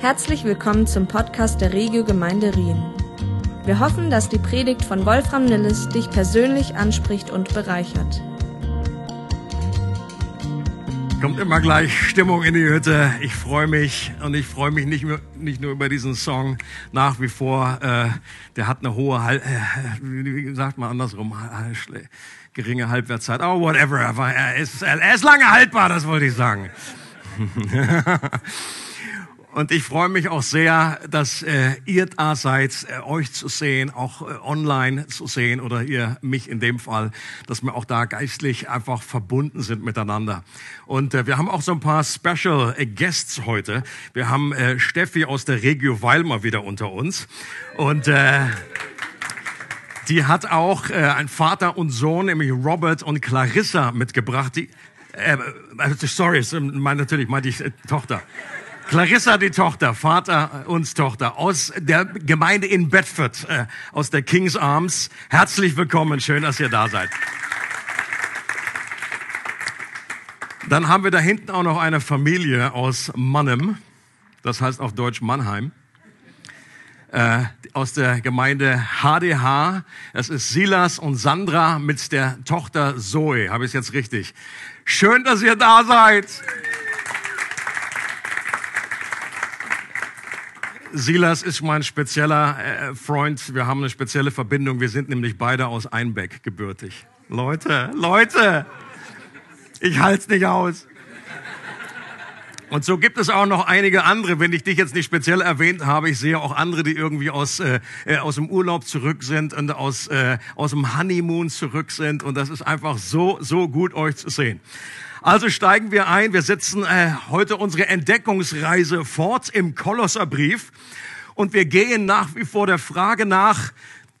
Herzlich willkommen zum Podcast der Regio Gemeinde Rien. Wir hoffen, dass die Predigt von Wolfram Nilles dich persönlich anspricht und bereichert. Kommt immer gleich Stimmung in die Hütte. Ich freue mich und ich freue mich nicht, nur, nicht nur über diesen Song nach wie vor. Äh, der hat eine hohe, Hal äh, wie sagt man andersrum, geringe Halbwertszeit. Oh, whatever. Er ist, er ist lange haltbar, das wollte ich sagen. Und ich freue mich auch sehr, dass äh, ihr da seid, äh, euch zu sehen, auch äh, online zu sehen oder ihr mich in dem Fall, dass wir auch da geistlich einfach verbunden sind miteinander. Und äh, wir haben auch so ein paar Special äh, Guests heute. Wir haben äh, Steffi aus der Regio Weilmar wieder unter uns. Und äh, die hat auch äh, ein Vater und Sohn, nämlich Robert und Clarissa mitgebracht. Die, äh, äh sorry, mein, natürlich meinte ich äh, Tochter. Clarissa, die Tochter, Vater uns Tochter, aus der Gemeinde in Bedford, äh, aus der King's Arms. Herzlich willkommen, schön, dass ihr da seid. Dann haben wir da hinten auch noch eine Familie aus Mannem, das heißt auf Deutsch Mannheim, äh, aus der Gemeinde HDH. Das ist Silas und Sandra mit der Tochter Zoe. Habe ich es jetzt richtig? Schön, dass ihr da seid. Silas ist mein spezieller äh, Freund. Wir haben eine spezielle Verbindung. Wir sind nämlich beide aus Einbeck gebürtig. Leute, Leute, ich halte es nicht aus. Und so gibt es auch noch einige andere, wenn ich dich jetzt nicht speziell erwähnt habe. Ich sehe auch andere, die irgendwie aus, äh, äh aus dem Urlaub zurück sind und aus, äh, aus dem Honeymoon zurück sind. Und das ist einfach so, so gut, euch zu sehen. Also steigen wir ein. Wir setzen äh, heute unsere Entdeckungsreise fort im Kolosserbrief. Und wir gehen nach wie vor der Frage nach,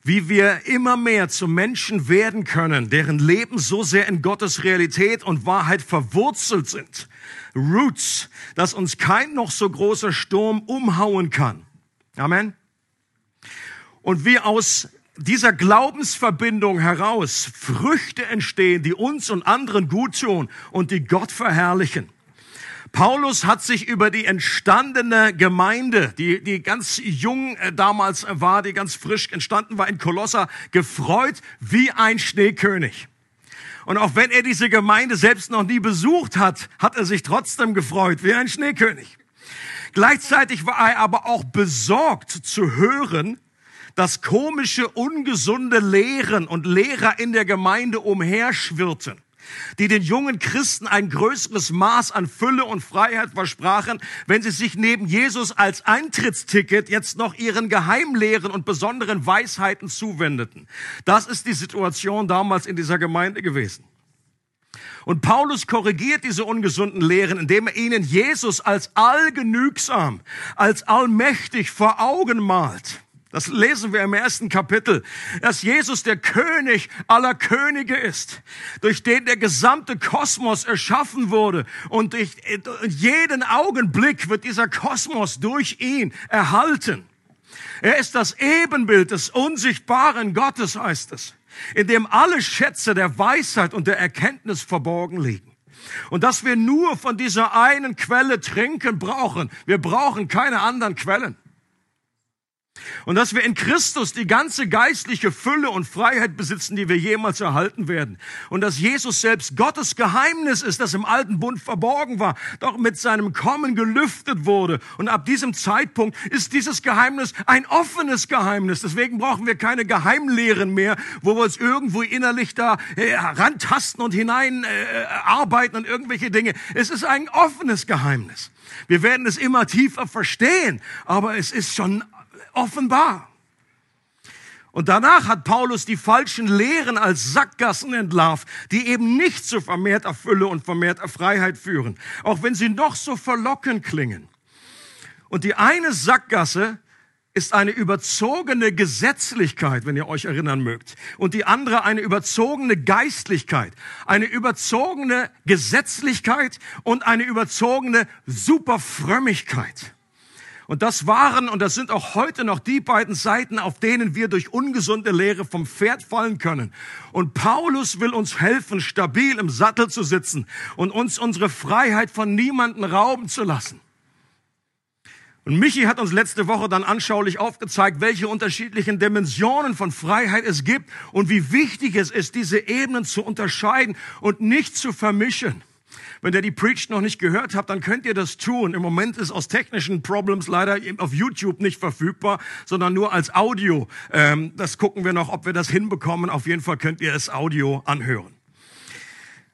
wie wir immer mehr zu Menschen werden können, deren Leben so sehr in Gottes Realität und Wahrheit verwurzelt sind. Roots, dass uns kein noch so großer Sturm umhauen kann. Amen. Und wie aus dieser Glaubensverbindung heraus Früchte entstehen, die uns und anderen gut tun und die Gott verherrlichen. Paulus hat sich über die entstandene Gemeinde, die, die ganz jung äh, damals war, die ganz frisch entstanden war in Kolosser, gefreut wie ein Schneekönig. Und auch wenn er diese Gemeinde selbst noch nie besucht hat, hat er sich trotzdem gefreut wie ein Schneekönig. Gleichzeitig war er aber auch besorgt zu hören, dass komische, ungesunde Lehren und Lehrer in der Gemeinde umherschwirrten die den jungen Christen ein größeres Maß an Fülle und Freiheit versprachen, wenn sie sich neben Jesus als Eintrittsticket jetzt noch ihren Geheimlehren und besonderen Weisheiten zuwendeten. Das ist die Situation damals in dieser Gemeinde gewesen. Und Paulus korrigiert diese ungesunden Lehren, indem er ihnen Jesus als allgenügsam, als allmächtig vor Augen malt. Das lesen wir im ersten Kapitel, dass Jesus der König aller Könige ist, durch den der gesamte Kosmos erschaffen wurde und durch jeden Augenblick wird dieser Kosmos durch ihn erhalten. Er ist das Ebenbild des unsichtbaren Gottes, heißt es, in dem alle Schätze der Weisheit und der Erkenntnis verborgen liegen. Und dass wir nur von dieser einen Quelle trinken brauchen. Wir brauchen keine anderen Quellen. Und dass wir in Christus die ganze geistliche Fülle und Freiheit besitzen, die wir jemals erhalten werden. Und dass Jesus selbst Gottes Geheimnis ist, das im alten Bund verborgen war, doch mit seinem Kommen gelüftet wurde. Und ab diesem Zeitpunkt ist dieses Geheimnis ein offenes Geheimnis. Deswegen brauchen wir keine Geheimlehren mehr, wo wir uns irgendwo innerlich da äh, rantasten und hinein äh, arbeiten und irgendwelche Dinge. Es ist ein offenes Geheimnis. Wir werden es immer tiefer verstehen, aber es ist schon offenbar. Und danach hat Paulus die falschen Lehren als Sackgassen entlarvt, die eben nicht zu vermehrter Fülle und vermehrter Freiheit führen, auch wenn sie noch so verlockend klingen. Und die eine Sackgasse ist eine überzogene Gesetzlichkeit, wenn ihr euch erinnern mögt. Und die andere eine überzogene Geistlichkeit, eine überzogene Gesetzlichkeit und eine überzogene Superfrömmigkeit. Und das waren und das sind auch heute noch die beiden Seiten, auf denen wir durch ungesunde Lehre vom Pferd fallen können. Und Paulus will uns helfen, stabil im Sattel zu sitzen und uns unsere Freiheit von niemanden rauben zu lassen. Und Michi hat uns letzte Woche dann anschaulich aufgezeigt, welche unterschiedlichen Dimensionen von Freiheit es gibt und wie wichtig es ist, diese Ebenen zu unterscheiden und nicht zu vermischen. Wenn ihr die Preach noch nicht gehört habt, dann könnt ihr das tun. Im Moment ist aus technischen Problems leider auf YouTube nicht verfügbar, sondern nur als Audio. Ähm, das gucken wir noch, ob wir das hinbekommen. Auf jeden Fall könnt ihr es Audio anhören.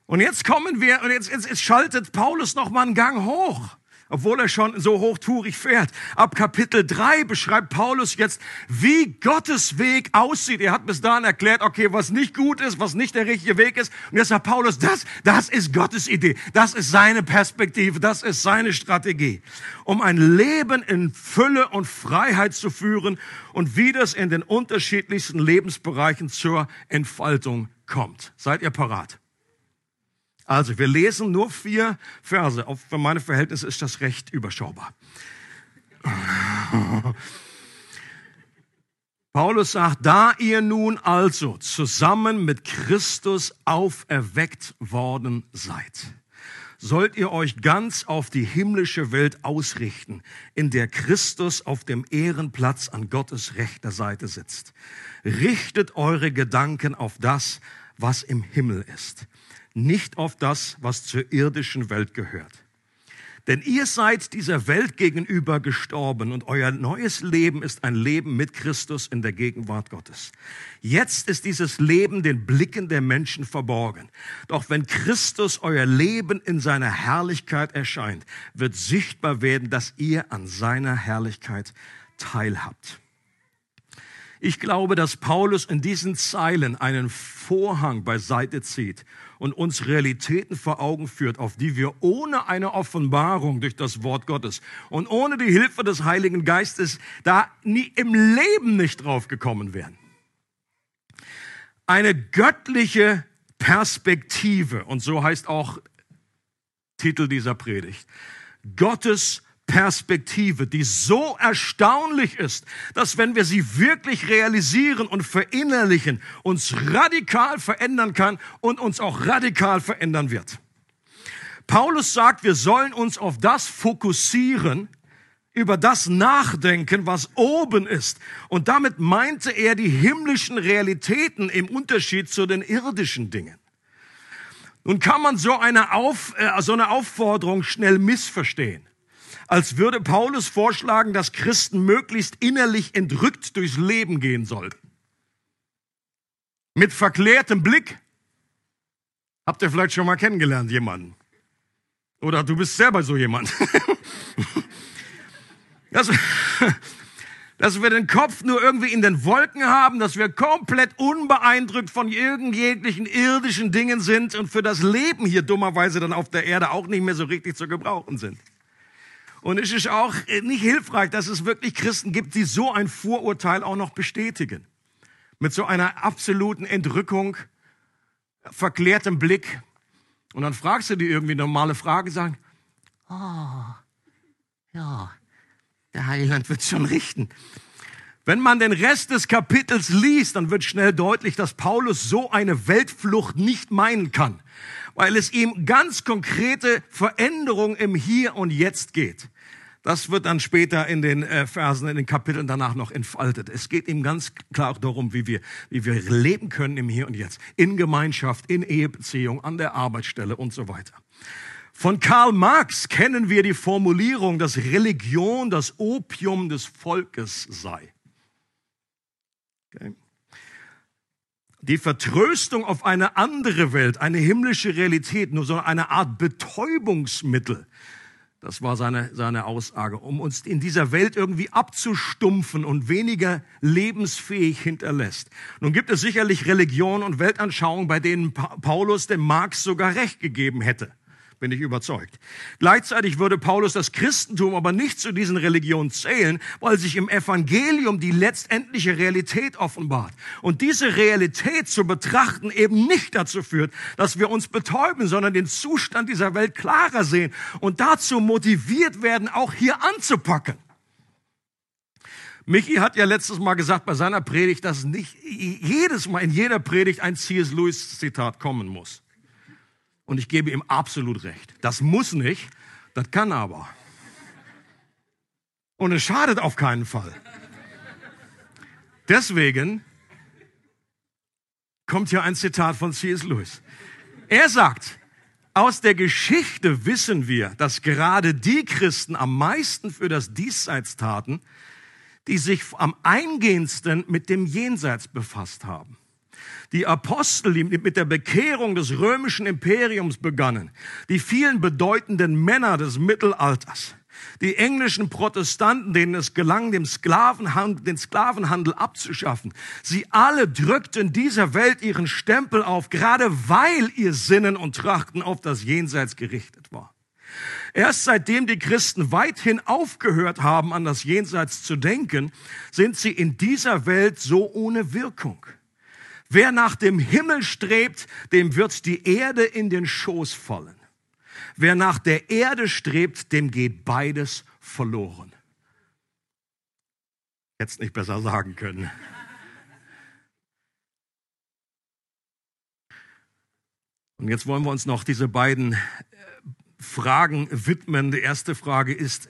Und jetzt kommen wir, und jetzt, jetzt, jetzt schaltet Paulus noch mal einen Gang hoch obwohl er schon so hochtourig fährt. Ab Kapitel 3 beschreibt Paulus jetzt, wie Gottes Weg aussieht. Er hat bis dahin erklärt, okay, was nicht gut ist, was nicht der richtige Weg ist. Und jetzt sagt Paulus, das, das ist Gottes Idee. Das ist seine Perspektive. Das ist seine Strategie. Um ein Leben in Fülle und Freiheit zu führen und wie das in den unterschiedlichsten Lebensbereichen zur Entfaltung kommt. Seid ihr parat? Also, wir lesen nur vier Verse. Auf, für meine Verhältnisse ist das recht überschaubar. Paulus sagt, da ihr nun also zusammen mit Christus auferweckt worden seid, sollt ihr euch ganz auf die himmlische Welt ausrichten, in der Christus auf dem Ehrenplatz an Gottes rechter Seite sitzt. Richtet eure Gedanken auf das, was im Himmel ist nicht auf das, was zur irdischen Welt gehört. Denn ihr seid dieser Welt gegenüber gestorben und euer neues Leben ist ein Leben mit Christus in der Gegenwart Gottes. Jetzt ist dieses Leben den Blicken der Menschen verborgen. Doch wenn Christus euer Leben in seiner Herrlichkeit erscheint, wird sichtbar werden, dass ihr an seiner Herrlichkeit teilhabt. Ich glaube, dass Paulus in diesen Zeilen einen Vorhang beiseite zieht und uns Realitäten vor Augen führt, auf die wir ohne eine Offenbarung durch das Wort Gottes und ohne die Hilfe des Heiligen Geistes da nie im Leben nicht drauf gekommen wären. Eine göttliche Perspektive, und so heißt auch Titel dieser Predigt. Gottes Perspektive, die so erstaunlich ist, dass wenn wir sie wirklich realisieren und verinnerlichen, uns radikal verändern kann und uns auch radikal verändern wird. Paulus sagt, wir sollen uns auf das fokussieren, über das nachdenken, was oben ist. Und damit meinte er die himmlischen Realitäten im Unterschied zu den irdischen Dingen. Nun kann man so eine, Auf, äh, so eine Aufforderung schnell missverstehen als würde Paulus vorschlagen, dass Christen möglichst innerlich entrückt durchs Leben gehen sollten. Mit verklärtem Blick. Habt ihr vielleicht schon mal kennengelernt, jemanden? Oder du bist selber so jemand. dass, dass wir den Kopf nur irgendwie in den Wolken haben, dass wir komplett unbeeindruckt von irgendjeglichen irdischen Dingen sind und für das Leben hier dummerweise dann auf der Erde auch nicht mehr so richtig zu gebrauchen sind. Und es ist auch nicht hilfreich, dass es wirklich Christen gibt, die so ein Vorurteil auch noch bestätigen. Mit so einer absoluten Entrückung, verklärtem Blick. Und dann fragst du die irgendwie normale Frage, sagen, oh, ja, der Heiland wird schon richten. Wenn man den Rest des Kapitels liest, dann wird schnell deutlich, dass Paulus so eine Weltflucht nicht meinen kann, weil es ihm ganz konkrete Veränderungen im Hier und Jetzt geht. Das wird dann später in den äh, Versen, in den Kapiteln danach noch entfaltet. Es geht ihm ganz klar darum, wie wir, wie wir leben können im Hier und Jetzt. In Gemeinschaft, in Ehebeziehung, an der Arbeitsstelle und so weiter. Von Karl Marx kennen wir die Formulierung, dass Religion das Opium des Volkes sei. Okay. Die Vertröstung auf eine andere Welt, eine himmlische Realität, nur so eine Art Betäubungsmittel, das war seine, seine Aussage, um uns in dieser Welt irgendwie abzustumpfen und weniger lebensfähig hinterlässt. Nun gibt es sicherlich Religionen und Weltanschauungen, bei denen Paulus dem Marx sogar recht gegeben hätte bin ich überzeugt. Gleichzeitig würde Paulus das Christentum aber nicht zu diesen Religionen zählen, weil sich im Evangelium die letztendliche Realität offenbart. Und diese Realität zu betrachten eben nicht dazu führt, dass wir uns betäuben, sondern den Zustand dieser Welt klarer sehen und dazu motiviert werden, auch hier anzupacken. Michi hat ja letztes Mal gesagt bei seiner Predigt, dass nicht jedes Mal in jeder Predigt ein C.S. Lewis Zitat kommen muss. Und ich gebe ihm absolut recht. Das muss nicht, das kann aber. Und es schadet auf keinen Fall. Deswegen kommt hier ein Zitat von C.S. Lewis. Er sagt, aus der Geschichte wissen wir, dass gerade die Christen am meisten für das Diesseits taten, die sich am eingehendsten mit dem Jenseits befasst haben. Die Apostel, die mit der Bekehrung des römischen Imperiums begannen, die vielen bedeutenden Männer des Mittelalters, die englischen Protestanten, denen es gelang, den Sklavenhandel, den Sklavenhandel abzuschaffen, sie alle drückten dieser Welt ihren Stempel auf, gerade weil ihr Sinnen und Trachten auf das Jenseits gerichtet war. Erst seitdem die Christen weithin aufgehört haben, an das Jenseits zu denken, sind sie in dieser Welt so ohne Wirkung. Wer nach dem Himmel strebt, dem wird die Erde in den Schoß fallen. Wer nach der Erde strebt, dem geht beides verloren. Jetzt nicht besser sagen können. Und jetzt wollen wir uns noch diese beiden äh, Fragen widmen. Die erste Frage ist,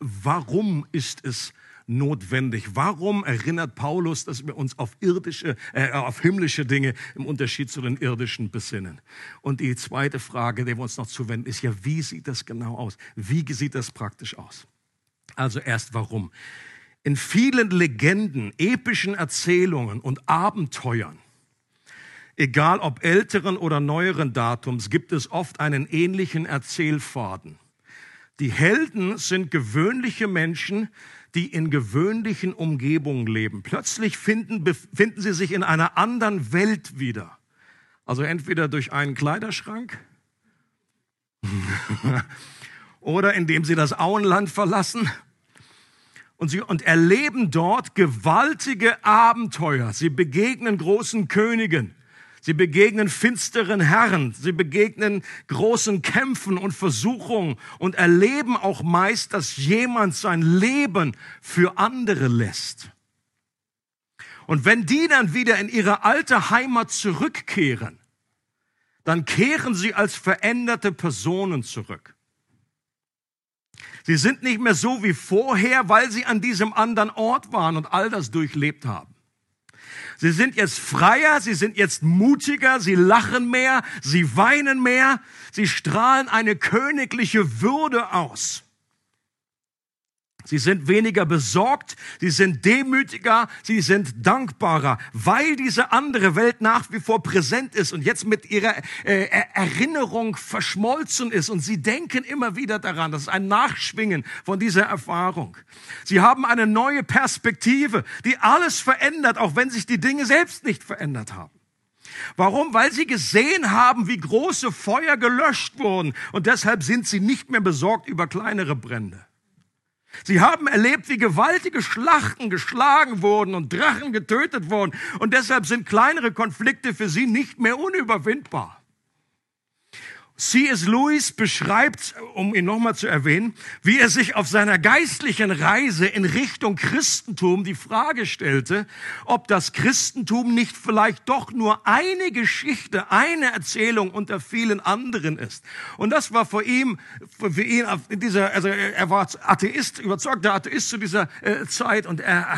warum ist es notwendig? Warum erinnert Paulus, dass wir uns auf irdische, äh, auf himmlische Dinge im Unterschied zu den irdischen besinnen? Und die zweite Frage, der wir uns noch zuwenden, ist ja, wie sieht das genau aus? Wie sieht das praktisch aus? Also erst warum? In vielen Legenden, epischen Erzählungen und Abenteuern, egal ob älteren oder neueren Datums, gibt es oft einen ähnlichen Erzählfaden. Die Helden sind gewöhnliche Menschen, die in gewöhnlichen Umgebungen leben. Plötzlich finden, befinden sie sich in einer anderen Welt wieder. Also entweder durch einen Kleiderschrank oder indem sie das Auenland verlassen und, sie, und erleben dort gewaltige Abenteuer. Sie begegnen großen Königen. Sie begegnen finsteren Herren, sie begegnen großen Kämpfen und Versuchungen und erleben auch meist, dass jemand sein Leben für andere lässt. Und wenn die dann wieder in ihre alte Heimat zurückkehren, dann kehren sie als veränderte Personen zurück. Sie sind nicht mehr so wie vorher, weil sie an diesem anderen Ort waren und all das durchlebt haben. Sie sind jetzt freier, sie sind jetzt mutiger, sie lachen mehr, sie weinen mehr, sie strahlen eine königliche Würde aus. Sie sind weniger besorgt, sie sind demütiger, sie sind dankbarer, weil diese andere Welt nach wie vor präsent ist und jetzt mit ihrer äh, Erinnerung verschmolzen ist. Und sie denken immer wieder daran, das ist ein Nachschwingen von dieser Erfahrung. Sie haben eine neue Perspektive, die alles verändert, auch wenn sich die Dinge selbst nicht verändert haben. Warum? Weil sie gesehen haben, wie große Feuer gelöscht wurden und deshalb sind sie nicht mehr besorgt über kleinere Brände. Sie haben erlebt, wie gewaltige Schlachten geschlagen wurden und Drachen getötet wurden. Und deshalb sind kleinere Konflikte für sie nicht mehr unüberwindbar. C.S. Lewis beschreibt, um ihn nochmal zu erwähnen, wie er sich auf seiner geistlichen Reise in Richtung Christentum die Frage stellte, ob das Christentum nicht vielleicht doch nur eine Geschichte, eine Erzählung unter vielen anderen ist. Und das war für ihn, für ihn dieser, also er war Atheist, überzeugter Atheist zu dieser äh, Zeit und er,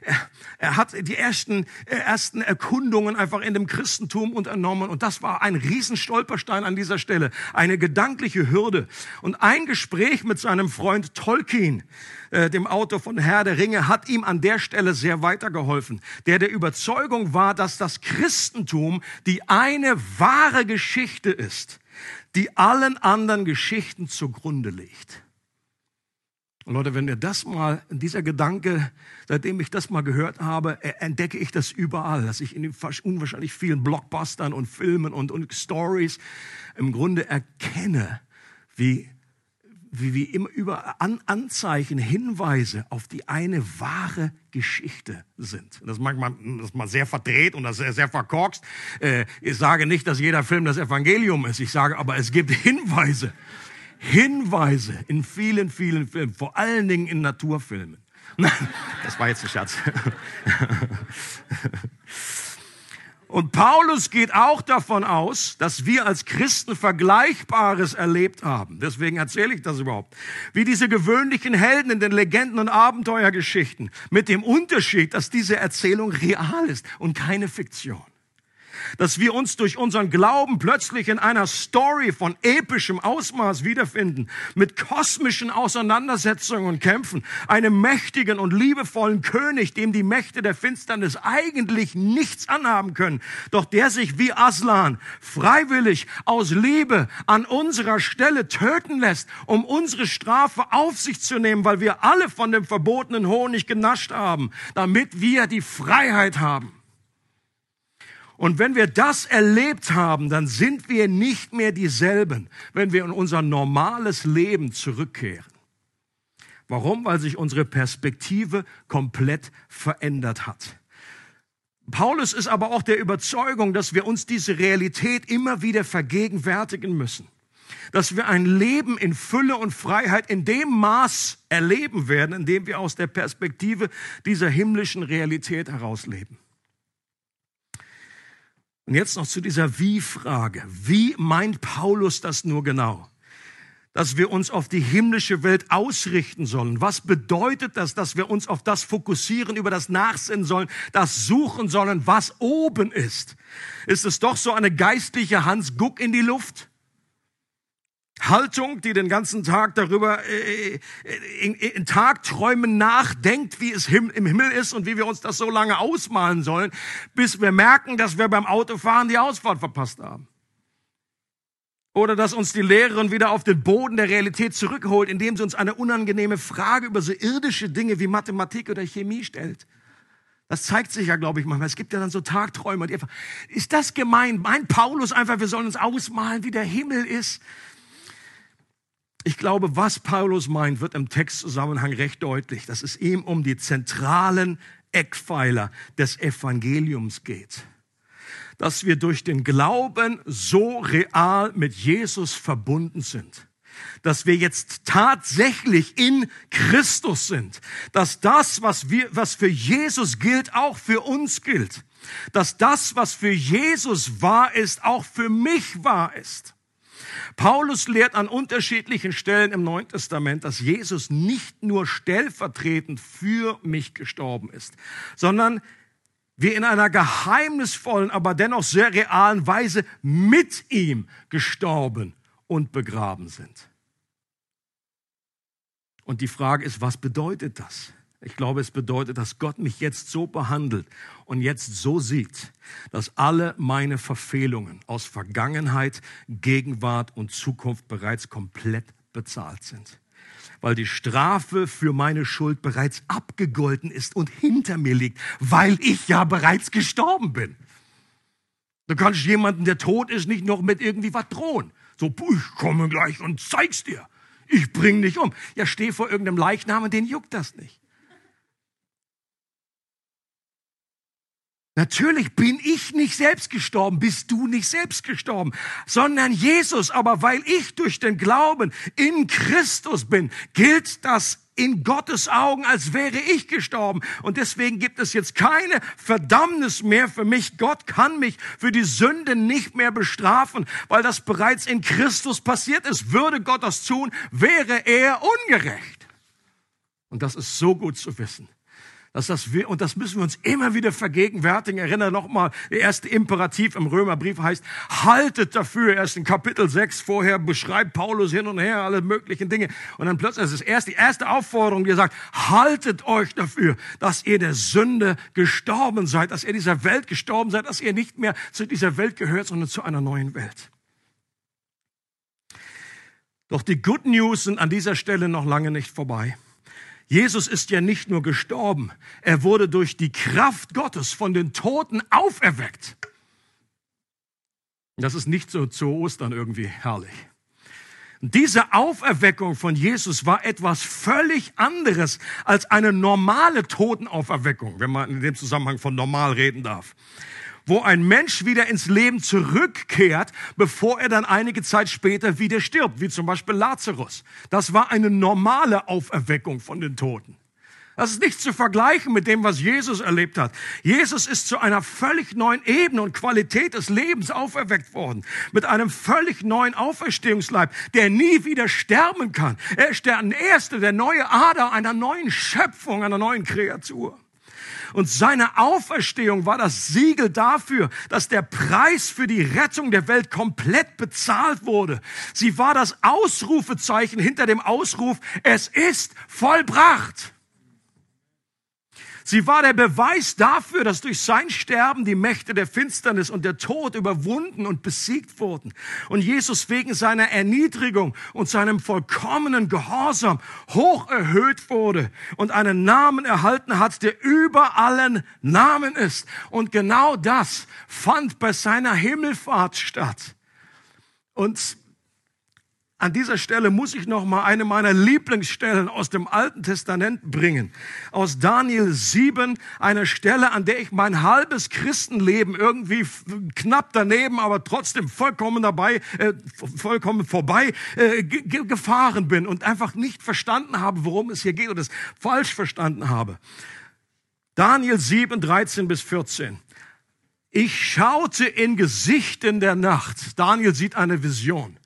er, er hat die ersten, äh, ersten Erkundungen einfach in dem Christentum unternommen und das war ein Riesenstolperstein an dieser Stelle, eine gedankliche Hürde. Und ein Gespräch mit seinem Freund Tolkien, äh, dem Autor von Herr der Ringe, hat ihm an der Stelle sehr weitergeholfen, der der Überzeugung war, dass das Christentum die eine wahre Geschichte ist, die allen anderen Geschichten zugrunde liegt. Und Leute, wenn ihr das mal, dieser Gedanke, seitdem ich das mal gehört habe, e, entdecke ich das überall, dass ich in den unwahrscheinlich vielen Blockbustern und Filmen und, und Stories im Grunde erkenne, wie, wie, wie immer über An Anzeichen, Hinweise auf die eine wahre Geschichte sind. Das mag man, das mal sehr verdreht und das sehr, sehr verkorkst. Äh, ich sage nicht, dass jeder Film das Evangelium ist. Ich sage aber, es gibt Hinweise Hinweise in vielen, vielen Filmen, vor allen Dingen in Naturfilmen. Das war jetzt ein Scherz. Und Paulus geht auch davon aus, dass wir als Christen Vergleichbares erlebt haben. Deswegen erzähle ich das überhaupt. Wie diese gewöhnlichen Helden in den Legenden und Abenteuergeschichten. Mit dem Unterschied, dass diese Erzählung real ist und keine Fiktion dass wir uns durch unseren Glauben plötzlich in einer Story von epischem Ausmaß wiederfinden, mit kosmischen Auseinandersetzungen und Kämpfen, einem mächtigen und liebevollen König, dem die Mächte der Finsternis eigentlich nichts anhaben können, doch der sich wie Aslan freiwillig aus Liebe an unserer Stelle töten lässt, um unsere Strafe auf sich zu nehmen, weil wir alle von dem verbotenen Honig genascht haben, damit wir die Freiheit haben. Und wenn wir das erlebt haben, dann sind wir nicht mehr dieselben, wenn wir in unser normales Leben zurückkehren. Warum? Weil sich unsere Perspektive komplett verändert hat. Paulus ist aber auch der Überzeugung, dass wir uns diese Realität immer wieder vergegenwärtigen müssen. Dass wir ein Leben in Fülle und Freiheit in dem Maß erleben werden, in dem wir aus der Perspektive dieser himmlischen Realität herausleben. Und jetzt noch zu dieser Wie-Frage. Wie meint Paulus das nur genau? Dass wir uns auf die himmlische Welt ausrichten sollen. Was bedeutet das, dass wir uns auf das fokussieren, über das nachsinnen sollen, das suchen sollen, was oben ist? Ist es doch so eine geistliche Hans Guck in die Luft? Haltung, die den ganzen Tag darüber äh, in, in Tagträumen nachdenkt, wie es im Himmel ist und wie wir uns das so lange ausmalen sollen, bis wir merken, dass wir beim Autofahren die Ausfahrt verpasst haben. Oder dass uns die Lehrerin wieder auf den Boden der Realität zurückholt, indem sie uns eine unangenehme Frage über so irdische Dinge wie Mathematik oder Chemie stellt. Das zeigt sich ja, glaube ich, manchmal. Es gibt ja dann so Tagträume, die einfach, ist das gemein? Meint Paulus einfach, wir sollen uns ausmalen, wie der Himmel ist? Ich glaube, was Paulus meint, wird im Textzusammenhang recht deutlich, dass es ihm um die zentralen Eckpfeiler des Evangeliums geht. Dass wir durch den Glauben so real mit Jesus verbunden sind. Dass wir jetzt tatsächlich in Christus sind. Dass das, was wir, was für Jesus gilt, auch für uns gilt. Dass das, was für Jesus wahr ist, auch für mich wahr ist. Paulus lehrt an unterschiedlichen Stellen im Neuen Testament, dass Jesus nicht nur stellvertretend für mich gestorben ist, sondern wir in einer geheimnisvollen, aber dennoch sehr realen Weise mit ihm gestorben und begraben sind. Und die Frage ist, was bedeutet das? Ich glaube, es bedeutet, dass Gott mich jetzt so behandelt und jetzt so sieht, dass alle meine Verfehlungen aus Vergangenheit, Gegenwart und Zukunft bereits komplett bezahlt sind. Weil die Strafe für meine Schuld bereits abgegolten ist und hinter mir liegt, weil ich ja bereits gestorben bin. Du kannst jemanden, der tot ist, nicht noch mit irgendwie was drohen. So, ich komme gleich und zeig's dir. Ich bring dich um. Ja, steh vor irgendeinem Leichnam und den juckt das nicht. Natürlich bin ich nicht selbst gestorben, bist du nicht selbst gestorben, sondern Jesus. Aber weil ich durch den Glauben in Christus bin, gilt das in Gottes Augen, als wäre ich gestorben. Und deswegen gibt es jetzt keine Verdammnis mehr für mich. Gott kann mich für die Sünde nicht mehr bestrafen, weil das bereits in Christus passiert ist. Würde Gott das tun, wäre er ungerecht. Und das ist so gut zu wissen dass das wir, und das müssen wir uns immer wieder vergegenwärtigen. Erinnere nochmal, der erste Imperativ im Römerbrief heißt, haltet dafür. Erst in Kapitel 6 vorher beschreibt Paulus hin und her alle möglichen Dinge. Und dann plötzlich, ist erst die erste Aufforderung, die sagt, haltet euch dafür, dass ihr der Sünde gestorben seid, dass ihr dieser Welt gestorben seid, dass ihr nicht mehr zu dieser Welt gehört, sondern zu einer neuen Welt. Doch die Good News sind an dieser Stelle noch lange nicht vorbei. Jesus ist ja nicht nur gestorben, er wurde durch die Kraft Gottes von den Toten auferweckt. Das ist nicht so zu Ostern irgendwie herrlich. Diese Auferweckung von Jesus war etwas völlig anderes als eine normale Totenauferweckung, wenn man in dem Zusammenhang von normal reden darf wo ein Mensch wieder ins Leben zurückkehrt, bevor er dann einige Zeit später wieder stirbt, wie zum Beispiel Lazarus. Das war eine normale Auferweckung von den Toten. Das ist nicht zu vergleichen mit dem, was Jesus erlebt hat. Jesus ist zu einer völlig neuen Ebene und Qualität des Lebens auferweckt worden. Mit einem völlig neuen Auferstehungsleib, der nie wieder sterben kann. Er ist der Erste, der neue Ader einer neuen Schöpfung, einer neuen Kreatur. Und seine Auferstehung war das Siegel dafür, dass der Preis für die Rettung der Welt komplett bezahlt wurde. Sie war das Ausrufezeichen hinter dem Ausruf, es ist vollbracht. Sie war der Beweis dafür, dass durch sein Sterben die Mächte der Finsternis und der Tod überwunden und besiegt wurden. Und Jesus wegen seiner Erniedrigung und seinem vollkommenen Gehorsam hoch erhöht wurde und einen Namen erhalten hat, der über allen Namen ist. Und genau das fand bei seiner Himmelfahrt statt. Und an dieser Stelle muss ich noch mal eine meiner Lieblingsstellen aus dem Alten Testament bringen. Aus Daniel 7, eine Stelle, an der ich mein halbes Christenleben irgendwie knapp daneben, aber trotzdem vollkommen dabei, äh, vollkommen vorbei äh, gefahren bin und einfach nicht verstanden habe, worum es hier geht oder es falsch verstanden habe. Daniel 7, 13 bis 14. Ich schaute in Gesichten der Nacht. Daniel sieht eine Vision.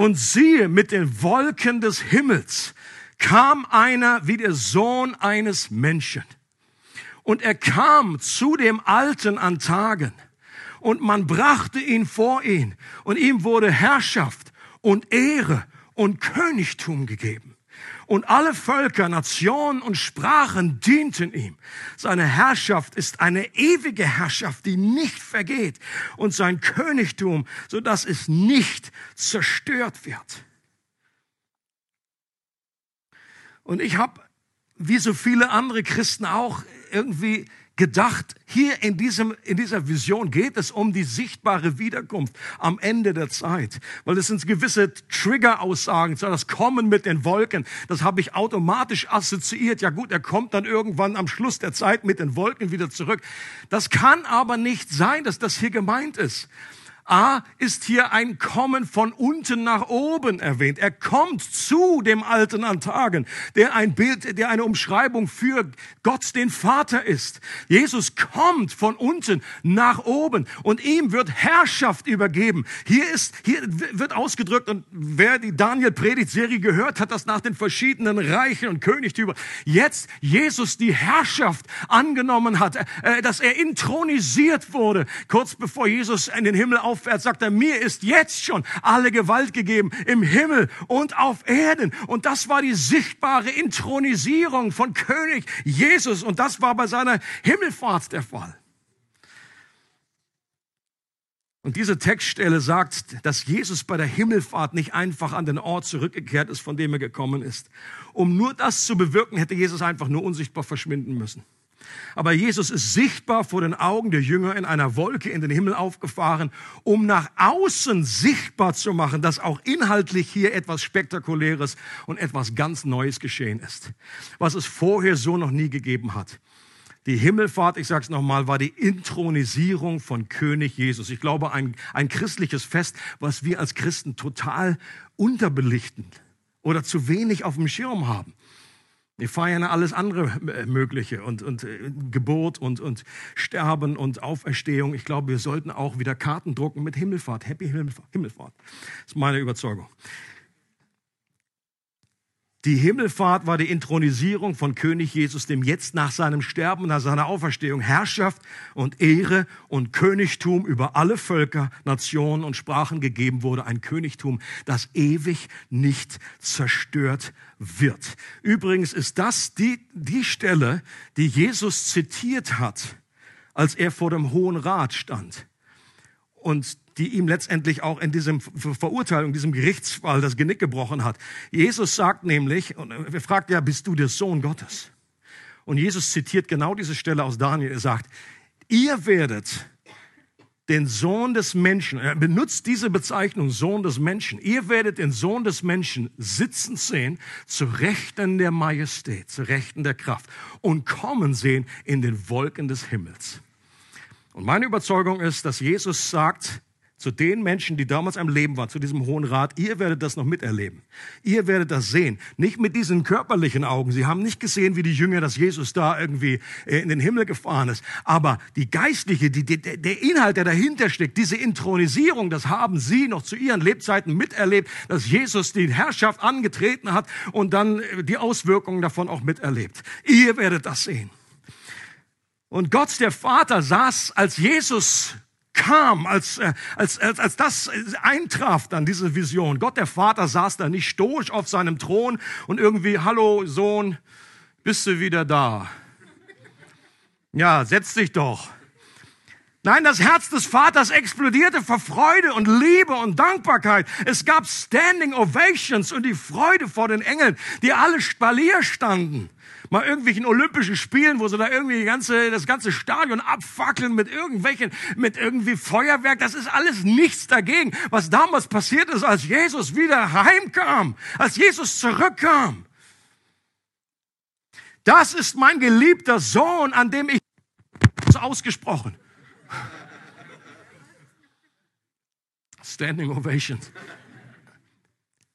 Und siehe, mit den Wolken des Himmels kam einer wie der Sohn eines Menschen. Und er kam zu dem Alten an Tagen. Und man brachte ihn vor ihn. Und ihm wurde Herrschaft und Ehre und Königtum gegeben. Und alle Völker, Nationen und Sprachen dienten ihm. Seine Herrschaft ist eine ewige Herrschaft, die nicht vergeht. Und sein Königtum, so dass es nicht zerstört wird. Und ich habe, wie so viele andere Christen auch, irgendwie gedacht, hier in, diesem, in dieser Vision geht es um die sichtbare Wiederkunft am Ende der Zeit. Weil es sind gewisse Trigger-Aussagen, das Kommen mit den Wolken, das habe ich automatisch assoziiert. Ja gut, er kommt dann irgendwann am Schluss der Zeit mit den Wolken wieder zurück. Das kann aber nicht sein, dass das hier gemeint ist. A ist hier ein Kommen von unten nach oben erwähnt. Er kommt zu dem Alten an Tagen, der ein Bild, der eine Umschreibung für Gott den Vater ist. Jesus kommt von unten nach oben und ihm wird Herrschaft übergeben. Hier ist, hier wird ausgedrückt und wer die Daniel Predigtserie gehört hat, das nach den verschiedenen Reichen und Königtümern jetzt Jesus die Herrschaft angenommen hat, äh, dass er intronisiert wurde, kurz bevor Jesus in den Himmel auf aufwärts sagt er, mir ist jetzt schon alle Gewalt gegeben im Himmel und auf Erden. Und das war die sichtbare Intronisierung von König Jesus. Und das war bei seiner Himmelfahrt der Fall. Und diese Textstelle sagt, dass Jesus bei der Himmelfahrt nicht einfach an den Ort zurückgekehrt ist, von dem er gekommen ist. Um nur das zu bewirken, hätte Jesus einfach nur unsichtbar verschwinden müssen. Aber Jesus ist sichtbar vor den Augen der Jünger in einer Wolke in den Himmel aufgefahren, um nach außen sichtbar zu machen, dass auch inhaltlich hier etwas Spektakuläres und etwas ganz Neues geschehen ist, was es vorher so noch nie gegeben hat. Die Himmelfahrt, ich sage es nochmal, war die Intronisierung von König Jesus. Ich glaube, ein, ein christliches Fest, was wir als Christen total unterbelichten oder zu wenig auf dem Schirm haben. Wir feiern alles andere äh, Mögliche und, und äh, Geburt und, und Sterben und Auferstehung. Ich glaube, wir sollten auch wieder Karten drucken mit Himmelfahrt. Happy Himmelfahrt. Das ist meine Überzeugung. Die Himmelfahrt war die Intronisierung von König Jesus, dem jetzt nach seinem Sterben, nach seiner Auferstehung Herrschaft und Ehre und Königtum über alle Völker, Nationen und Sprachen gegeben wurde. Ein Königtum, das ewig nicht zerstört wird. Übrigens ist das die, die Stelle, die Jesus zitiert hat, als er vor dem Hohen Rat stand. Und die ihm letztendlich auch in diesem Verurteilung, diesem Gerichtsfall das Genick gebrochen hat. Jesus sagt nämlich, und er fragt ja, bist du der Sohn Gottes? Und Jesus zitiert genau diese Stelle aus Daniel. Er sagt, ihr werdet den Sohn des Menschen, er benutzt diese Bezeichnung Sohn des Menschen, ihr werdet den Sohn des Menschen sitzen sehen, zu Rechten der Majestät, zu Rechten der Kraft und kommen sehen in den Wolken des Himmels. Und meine Überzeugung ist, dass Jesus sagt, zu den Menschen, die damals am Leben waren, zu diesem Hohen Rat, ihr werdet das noch miterleben. Ihr werdet das sehen. Nicht mit diesen körperlichen Augen. Sie haben nicht gesehen, wie die Jünger, dass Jesus da irgendwie äh, in den Himmel gefahren ist. Aber die geistliche, die, die, der Inhalt, der dahinter steckt, diese Intronisierung, das haben sie noch zu ihren Lebzeiten miterlebt, dass Jesus die Herrschaft angetreten hat und dann äh, die Auswirkungen davon auch miterlebt. Ihr werdet das sehen. Und Gott, der Vater, saß, als Jesus kam, als, äh, als, als, als das eintraf dann, diese Vision. Gott der Vater saß da nicht stoisch auf seinem Thron und irgendwie, hallo Sohn, bist du wieder da? Ja, setz dich doch. Nein, das Herz des Vaters explodierte vor Freude und Liebe und Dankbarkeit. Es gab Standing Ovations und die Freude vor den Engeln, die alle Spalier standen mal irgendwelchen Olympischen Spielen, wo sie da irgendwie die ganze, das ganze Stadion abfackeln mit irgendwelchen, mit irgendwie Feuerwerk. Das ist alles nichts dagegen, was damals passiert ist, als Jesus wieder heimkam, als Jesus zurückkam. Das ist mein geliebter Sohn, an dem ich ausgesprochen. Standing Ovations.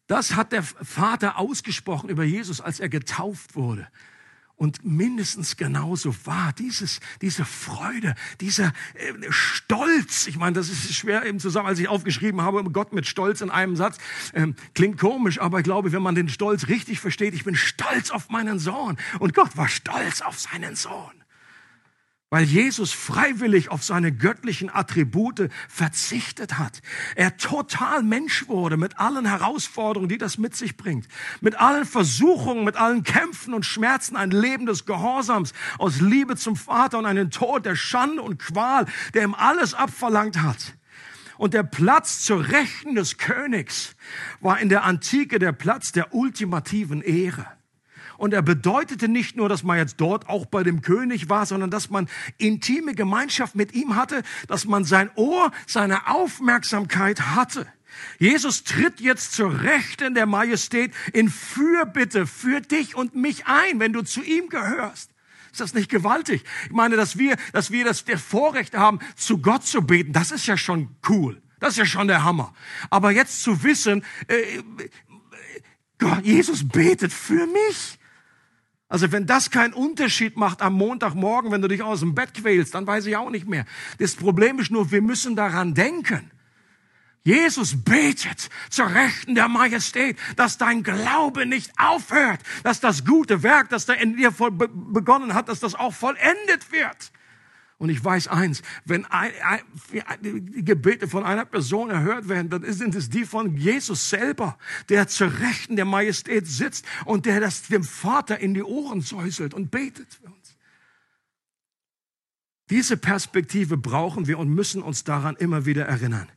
Das hat der Vater ausgesprochen über Jesus, als er getauft wurde. Und mindestens genauso war dieses, diese Freude, dieser äh, Stolz. Ich meine, das ist schwer eben zusammen, als ich aufgeschrieben habe, Gott mit Stolz in einem Satz. Ähm, klingt komisch, aber ich glaube, wenn man den Stolz richtig versteht, ich bin stolz auf meinen Sohn. Und Gott war stolz auf seinen Sohn weil Jesus freiwillig auf seine göttlichen Attribute verzichtet hat. Er total Mensch wurde mit allen Herausforderungen, die das mit sich bringt, mit allen Versuchungen, mit allen Kämpfen und Schmerzen, ein Leben des Gehorsams aus Liebe zum Vater und einen Tod der Schande und Qual, der ihm alles abverlangt hat. Und der Platz zur Rechten des Königs war in der Antike der Platz der ultimativen Ehre. Und er bedeutete nicht nur, dass man jetzt dort auch bei dem König war, sondern dass man intime Gemeinschaft mit ihm hatte, dass man sein Ohr, seine Aufmerksamkeit hatte. Jesus tritt jetzt zur Rechten der Majestät in Fürbitte für dich und mich ein, wenn du zu ihm gehörst. Ist das nicht gewaltig? Ich meine, dass wir, dass wir das der Vorrecht haben, zu Gott zu beten, das ist ja schon cool. Das ist ja schon der Hammer. Aber jetzt zu wissen, äh, Gott, Jesus betet für mich. Also wenn das keinen Unterschied macht am Montagmorgen, wenn du dich aus dem Bett quälst, dann weiß ich auch nicht mehr. Das Problem ist nur, wir müssen daran denken. Jesus betet zur Rechten der Majestät, dass dein Glaube nicht aufhört, dass das gute Werk, das da in dir begonnen hat, dass das auch vollendet wird. Und ich weiß eins, wenn ein, ein, die Gebete von einer Person erhört werden, dann sind es die von Jesus selber, der zur Rechten der Majestät sitzt und der das dem Vater in die Ohren säuselt und betet für uns. Diese Perspektive brauchen wir und müssen uns daran immer wieder erinnern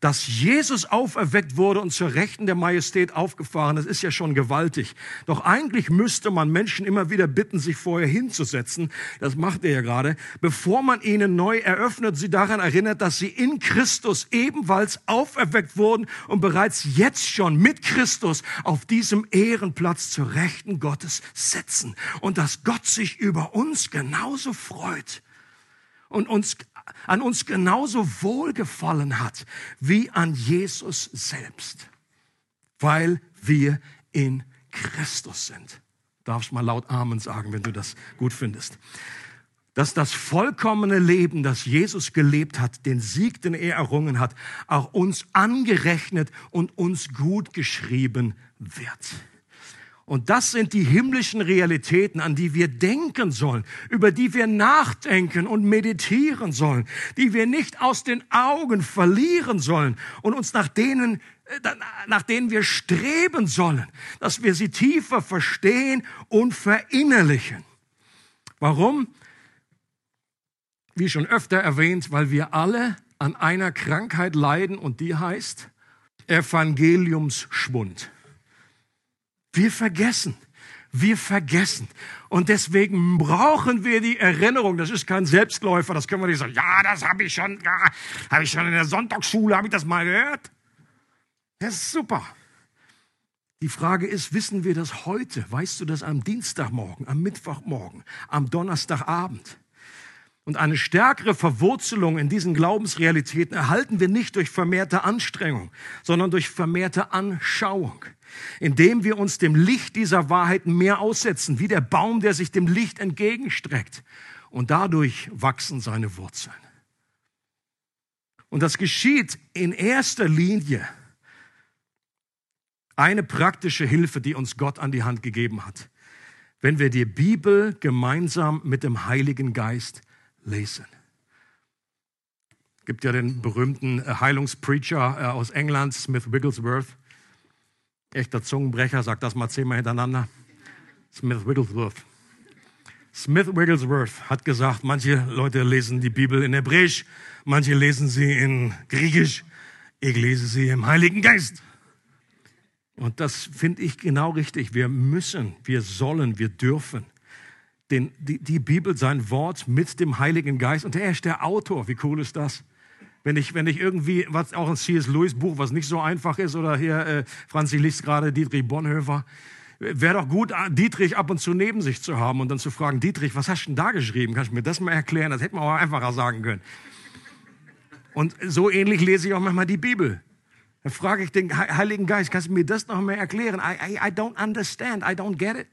dass Jesus auferweckt wurde und zur Rechten der Majestät aufgefahren ist, ist ja schon gewaltig. Doch eigentlich müsste man Menschen immer wieder bitten, sich vorher hinzusetzen. Das macht er ja gerade. Bevor man ihnen neu eröffnet, sie daran erinnert, dass sie in Christus ebenfalls auferweckt wurden und bereits jetzt schon mit Christus auf diesem Ehrenplatz zur Rechten Gottes sitzen. Und dass Gott sich über uns genauso freut und uns an uns genauso wohlgefallen hat wie an Jesus selbst, weil wir in Christus sind. Darfst mal laut Amen sagen, wenn du das gut findest. Dass das vollkommene Leben, das Jesus gelebt hat, den Sieg, den er errungen hat, auch uns angerechnet und uns gut geschrieben wird. Und das sind die himmlischen Realitäten, an die wir denken sollen, über die wir nachdenken und meditieren sollen, die wir nicht aus den Augen verlieren sollen und uns nach denen, äh, nach denen wir streben sollen, dass wir sie tiefer verstehen und verinnerlichen. Warum? Wie schon öfter erwähnt, weil wir alle an einer Krankheit leiden und die heißt Evangeliumsschwund. Wir vergessen. Wir vergessen. Und deswegen brauchen wir die Erinnerung. Das ist kein Selbstläufer. Das können wir nicht sagen. Ja, das habe ich schon, ja, habe ich schon in der Sonntagsschule, habe ich das mal gehört. Das ist super. Die Frage ist, wissen wir das heute? Weißt du das am Dienstagmorgen, am Mittwochmorgen, am Donnerstagabend? Und eine stärkere Verwurzelung in diesen Glaubensrealitäten erhalten wir nicht durch vermehrte Anstrengung, sondern durch vermehrte Anschauung, indem wir uns dem Licht dieser Wahrheiten mehr aussetzen, wie der Baum, der sich dem Licht entgegenstreckt. Und dadurch wachsen seine Wurzeln. Und das geschieht in erster Linie eine praktische Hilfe, die uns Gott an die Hand gegeben hat, wenn wir die Bibel gemeinsam mit dem Heiligen Geist lesen. Es gibt ja den berühmten äh, Heilungspreacher äh, aus England, Smith Wigglesworth. Echter Zungenbrecher, sagt das mal zehnmal hintereinander. Smith Wigglesworth. Smith Wigglesworth hat gesagt, manche Leute lesen die Bibel in Hebräisch, manche lesen sie in Griechisch, ich lese sie im Heiligen Geist. Und das finde ich genau richtig. Wir müssen, wir sollen, wir dürfen den, die, die Bibel, sein Wort mit dem Heiligen Geist. Und er ist der Autor. Wie cool ist das? Wenn ich, wenn ich irgendwie, was auch ein C.S. Lewis Buch, was nicht so einfach ist, oder hier, äh, Franzi liest gerade Dietrich Bonhoeffer, wäre doch gut, Dietrich ab und zu neben sich zu haben und dann zu fragen, Dietrich, was hast du denn da geschrieben? Kannst du mir das mal erklären? Das hätte man auch einfacher sagen können. Und so ähnlich lese ich auch manchmal die Bibel. Dann frage ich den Heiligen Geist, kannst du mir das noch mehr erklären? I, I, I don't understand, I don't get it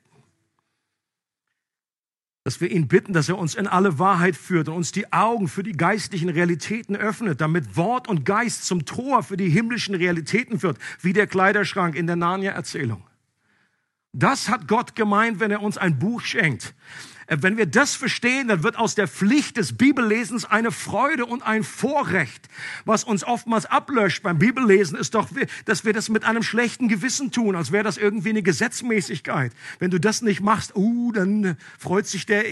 dass wir ihn bitten, dass er uns in alle Wahrheit führt und uns die Augen für die geistlichen Realitäten öffnet, damit Wort und Geist zum Tor für die himmlischen Realitäten wird, wie der Kleiderschrank in der Narnia-Erzählung. Das hat Gott gemeint, wenn er uns ein Buch schenkt. Äh, wenn wir das verstehen, dann wird aus der Pflicht des Bibellesens eine Freude und ein Vorrecht. Was uns oftmals ablöscht beim Bibellesen, ist doch, dass wir das mit einem schlechten Gewissen tun, als wäre das irgendwie eine Gesetzmäßigkeit. Wenn du das nicht machst, uh, dann freut sich der,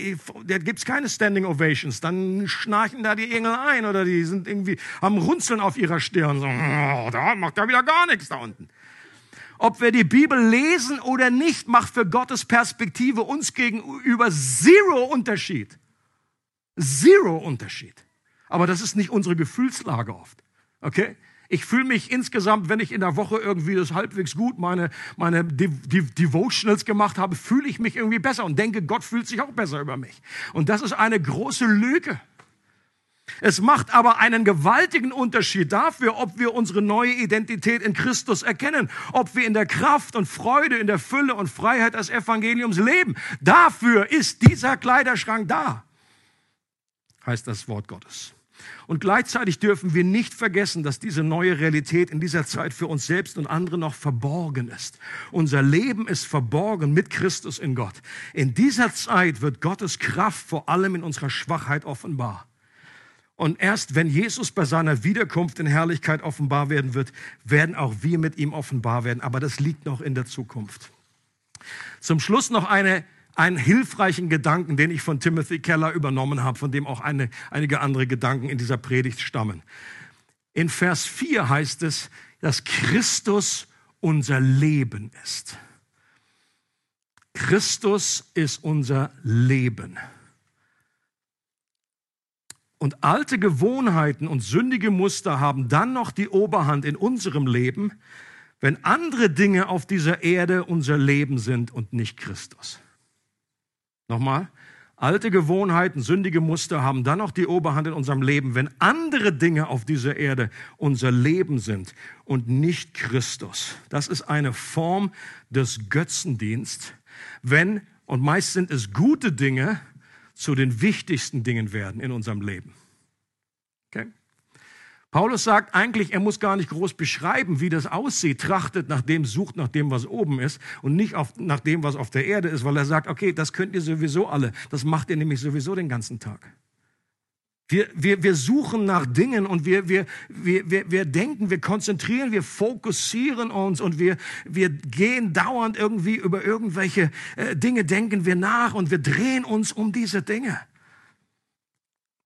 der gibt's keine Standing Ovations, dann schnarchen da die Engel ein oder die sind irgendwie, haben Runzeln auf ihrer Stirn, so, oh, da macht er wieder gar nichts da unten. Ob wir die Bibel lesen oder nicht, macht für Gottes Perspektive uns gegenüber zero Unterschied. Zero Unterschied. Aber das ist nicht unsere Gefühlslage oft. Okay? Ich fühle mich insgesamt, wenn ich in der Woche irgendwie das halbwegs gut meine, meine Devotionals gemacht habe, fühle ich mich irgendwie besser und denke, Gott fühlt sich auch besser über mich. Und das ist eine große Lüge. Es macht aber einen gewaltigen Unterschied dafür, ob wir unsere neue Identität in Christus erkennen, ob wir in der Kraft und Freude, in der Fülle und Freiheit des Evangeliums leben. Dafür ist dieser Kleiderschrank da, heißt das Wort Gottes. Und gleichzeitig dürfen wir nicht vergessen, dass diese neue Realität in dieser Zeit für uns selbst und andere noch verborgen ist. Unser Leben ist verborgen mit Christus in Gott. In dieser Zeit wird Gottes Kraft vor allem in unserer Schwachheit offenbar. Und erst wenn Jesus bei seiner Wiederkunft in Herrlichkeit offenbar werden wird, werden auch wir mit ihm offenbar werden. Aber das liegt noch in der Zukunft. Zum Schluss noch eine, einen hilfreichen Gedanken, den ich von Timothy Keller übernommen habe, von dem auch eine, einige andere Gedanken in dieser Predigt stammen. In Vers 4 heißt es, dass Christus unser Leben ist. Christus ist unser Leben. Und alte Gewohnheiten und sündige Muster haben dann noch die Oberhand in unserem Leben, wenn andere Dinge auf dieser Erde unser Leben sind und nicht Christus. Nochmal, alte Gewohnheiten, sündige Muster haben dann noch die Oberhand in unserem Leben, wenn andere Dinge auf dieser Erde unser Leben sind und nicht Christus. Das ist eine Form des Götzendienst, wenn, und meist sind es gute Dinge, zu den wichtigsten Dingen werden in unserem Leben. Okay? Paulus sagt eigentlich, er muss gar nicht groß beschreiben, wie das aussieht, trachtet nach dem, sucht nach dem, was oben ist und nicht auf, nach dem, was auf der Erde ist, weil er sagt, okay, das könnt ihr sowieso alle. Das macht ihr nämlich sowieso den ganzen Tag. Wir, wir, wir suchen nach Dingen und wir, wir, wir, wir, wir denken, wir konzentrieren, wir fokussieren uns und wir, wir gehen dauernd irgendwie über irgendwelche äh, Dinge, denken wir nach und wir drehen uns um diese Dinge.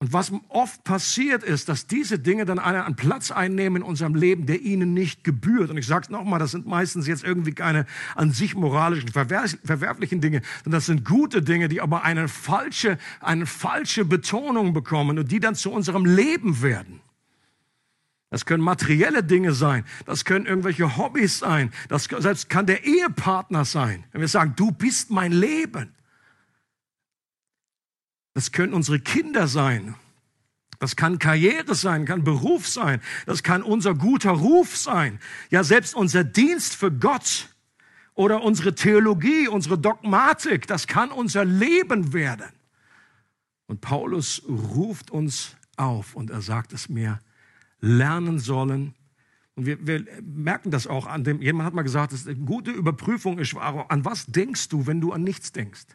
Und was oft passiert ist, dass diese Dinge dann einen Platz einnehmen in unserem Leben, der ihnen nicht gebührt. Und ich sage es nochmal, das sind meistens jetzt irgendwie keine an sich moralischen, verwerflichen Dinge, sondern das sind gute Dinge, die aber eine falsche, eine falsche Betonung bekommen und die dann zu unserem Leben werden. Das können materielle Dinge sein, das können irgendwelche Hobbys sein, das selbst kann der Ehepartner sein. Wenn wir sagen, du bist mein Leben. Das können unsere Kinder sein. Das kann Karriere sein, kann Beruf sein. Das kann unser guter Ruf sein. Ja, selbst unser Dienst für Gott oder unsere Theologie, unsere Dogmatik, das kann unser Leben werden. Und Paulus ruft uns auf und er sagt es mir, lernen sollen. Und wir, wir merken das auch an dem, jemand hat mal gesagt, dass eine gute Überprüfung ist, an was denkst du, wenn du an nichts denkst?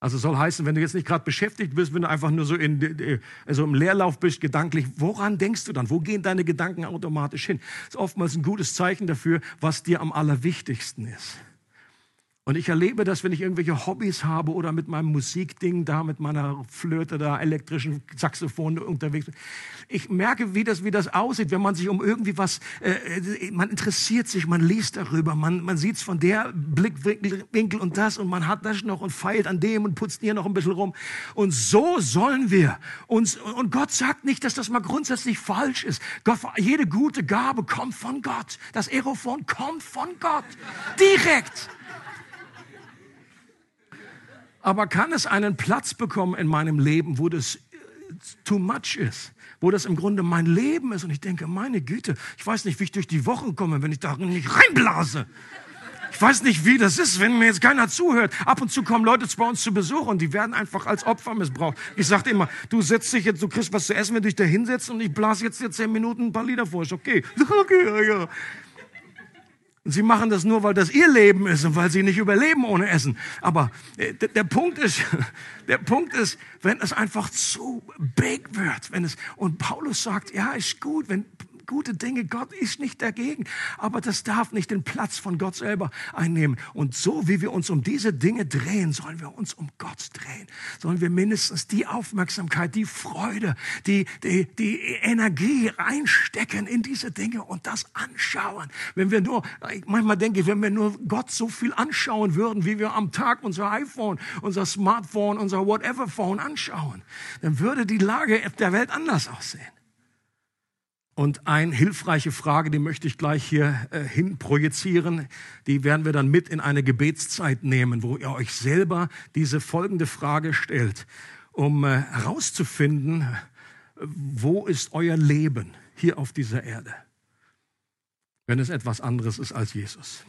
Also soll heißen, wenn du jetzt nicht gerade beschäftigt bist, wenn du einfach nur so in, also im Leerlauf bist, gedanklich, woran denkst du dann? Wo gehen deine Gedanken automatisch hin? Das ist oftmals ein gutes Zeichen dafür, was dir am allerwichtigsten ist. Und ich erlebe das, wenn ich irgendwelche Hobbys habe oder mit meinem Musikding da, mit meiner Flöte da, elektrischen Saxophon unterwegs bin. Ich merke, wie das, wie das aussieht, wenn man sich um irgendwie was, äh, äh man interessiert sich, man liest darüber, man, man sieht es von der Blickwinkel und das und man hat das noch und feilt an dem und putzt hier noch ein bisschen rum. Und so sollen wir uns, und Gott sagt nicht, dass das mal grundsätzlich falsch ist. Gott, jede gute Gabe kommt von Gott. Das Aerophon kommt von Gott. Direkt. Aber kann es einen Platz bekommen in meinem Leben, wo das too much ist? Wo das im Grunde mein Leben ist und ich denke, meine Güte, ich weiß nicht, wie ich durch die Woche komme, wenn ich darin nicht reinblase. Ich weiß nicht, wie das ist, wenn mir jetzt keiner zuhört. Ab und zu kommen Leute bei uns zu Besuch und die werden einfach als Opfer missbraucht. Ich sage immer, du setzt dich jetzt, du kriegst was zu essen, wenn du dich da hinsetzt und ich blase jetzt dir zehn Minuten ein paar Lieder vor. Ist okay. okay ja, ja. Und sie machen das nur, weil das ihr Leben ist und weil sie nicht überleben ohne Essen. Aber äh, der Punkt ist, der Punkt ist, wenn es einfach zu big wird, wenn es, und Paulus sagt, ja, ist gut, wenn gute Dinge. Gott ist nicht dagegen. Aber das darf nicht den Platz von Gott selber einnehmen. Und so wie wir uns um diese Dinge drehen, sollen wir uns um Gott drehen. Sollen wir mindestens die Aufmerksamkeit, die Freude, die, die, die Energie reinstecken in diese Dinge und das anschauen. Wenn wir nur, manchmal denke ich, wenn wir nur Gott so viel anschauen würden, wie wir am Tag unser iPhone, unser Smartphone, unser Whatever Phone anschauen, dann würde die Lage der Welt anders aussehen. Und eine hilfreiche Frage, die möchte ich gleich hier äh, hin projizieren, die werden wir dann mit in eine Gebetszeit nehmen, wo ihr euch selber diese folgende Frage stellt, um äh, herauszufinden, wo ist euer Leben hier auf dieser Erde, wenn es etwas anderes ist als Jesus.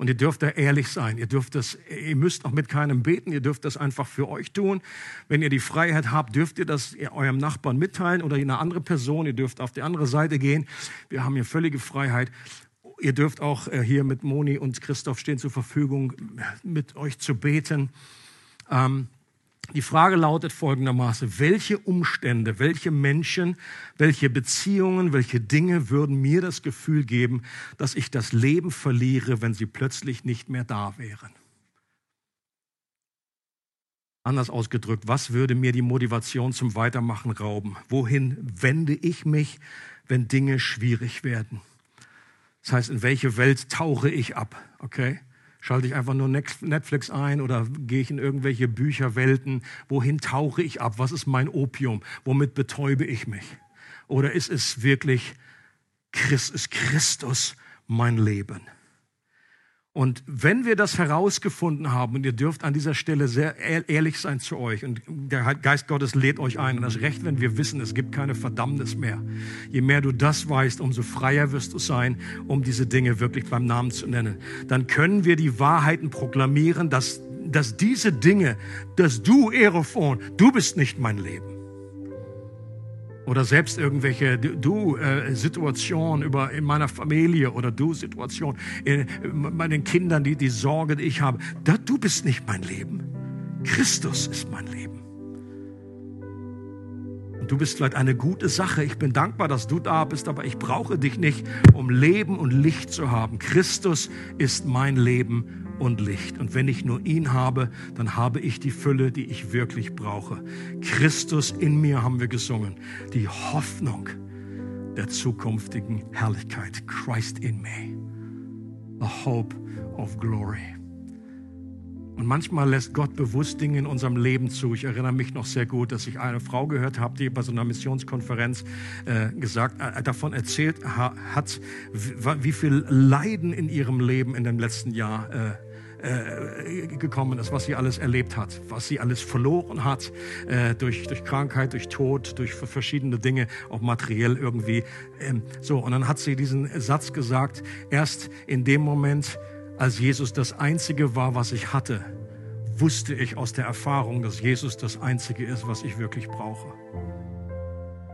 Und ihr dürft da ehrlich sein. Ihr dürft das, ihr müsst auch mit keinem beten. Ihr dürft das einfach für euch tun. Wenn ihr die Freiheit habt, dürft ihr das eurem Nachbarn mitteilen oder eine andere Person. Ihr dürft auf die andere Seite gehen. Wir haben hier völlige Freiheit. Ihr dürft auch äh, hier mit Moni und Christoph stehen zur Verfügung, mit euch zu beten. Ähm, die Frage lautet folgendermaßen, welche Umstände, welche Menschen, welche Beziehungen, welche Dinge würden mir das Gefühl geben, dass ich das Leben verliere, wenn sie plötzlich nicht mehr da wären? Anders ausgedrückt, was würde mir die Motivation zum Weitermachen rauben? Wohin wende ich mich, wenn Dinge schwierig werden? Das heißt, in welche Welt tauche ich ab? Okay? Schalte ich einfach nur Netflix ein oder gehe ich in irgendwelche Bücherwelten? Wohin tauche ich ab? Was ist mein Opium? Womit betäube ich mich? Oder ist es wirklich Christ, ist Christus mein Leben? Und wenn wir das herausgefunden haben, und ihr dürft an dieser Stelle sehr ehrlich sein zu euch, und der Geist Gottes lädt euch ein, und das Recht, wenn wir wissen, es gibt keine Verdammnis mehr. Je mehr du das weißt, umso freier wirst du sein, um diese Dinge wirklich beim Namen zu nennen. Dann können wir die Wahrheiten proklamieren, dass, dass diese Dinge, dass du, Aerophon, du bist nicht mein Leben oder selbst irgendwelche Du-Situationen äh, über in meiner Familie oder Du-Situation in, in meinen Kindern, die, die Sorge, die ich habe. Da, du bist nicht mein Leben. Christus ist mein Leben. Und du bist vielleicht eine gute Sache. Ich bin dankbar, dass du da bist, aber ich brauche dich nicht, um Leben und Licht zu haben. Christus ist mein Leben und Licht. Und wenn ich nur ihn habe, dann habe ich die Fülle, die ich wirklich brauche. Christus in mir haben wir gesungen. Die Hoffnung der zukünftigen Herrlichkeit. Christ in me. The hope of glory. Und manchmal lässt Gott bewusst Dinge in unserem Leben zu. Ich erinnere mich noch sehr gut, dass ich eine Frau gehört habe, die bei so einer Missionskonferenz äh, gesagt, äh, davon erzählt ha, hat, wie, wie, viel Leiden in ihrem Leben in dem letzten Jahr äh, äh, gekommen ist, was sie alles erlebt hat, was sie alles verloren hat äh, durch, durch Krankheit, durch Tod, durch verschiedene Dinge, auch materiell irgendwie. Ähm, so, und dann hat sie diesen Satz gesagt, erst in dem Moment, als Jesus das Einzige war, was ich hatte, wusste ich aus der Erfahrung, dass Jesus das Einzige ist, was ich wirklich brauche.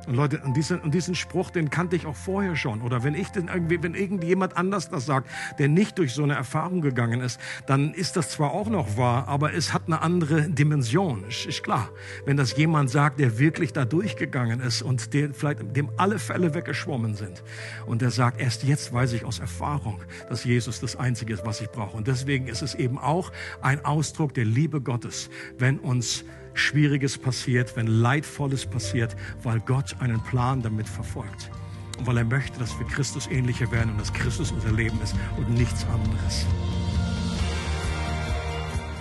Und Leute, und diesen, und diesen Spruch, den kannte ich auch vorher schon. Oder wenn ich den irgendwie, wenn irgendjemand anders das sagt, der nicht durch so eine Erfahrung gegangen ist, dann ist das zwar auch noch wahr, aber es hat eine andere Dimension. Ist klar. Wenn das jemand sagt, der wirklich da durchgegangen ist und der, vielleicht dem alle Fälle weggeschwommen sind. Und der sagt, erst jetzt weiß ich aus Erfahrung, dass Jesus das Einzige ist, was ich brauche. Und deswegen ist es eben auch ein Ausdruck der Liebe Gottes, wenn uns Schwieriges passiert, wenn Leidvolles passiert, weil Gott einen Plan damit verfolgt. Und weil er möchte, dass wir Christus ähnlicher werden und dass Christus unser Leben ist und nichts anderes.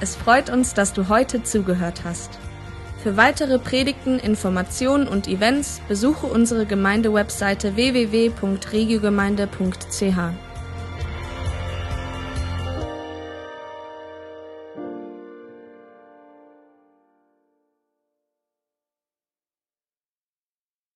Es freut uns, dass du heute zugehört hast. Für weitere Predigten, Informationen und Events besuche unsere Gemeindewebseite www.regiogemeinde.ch.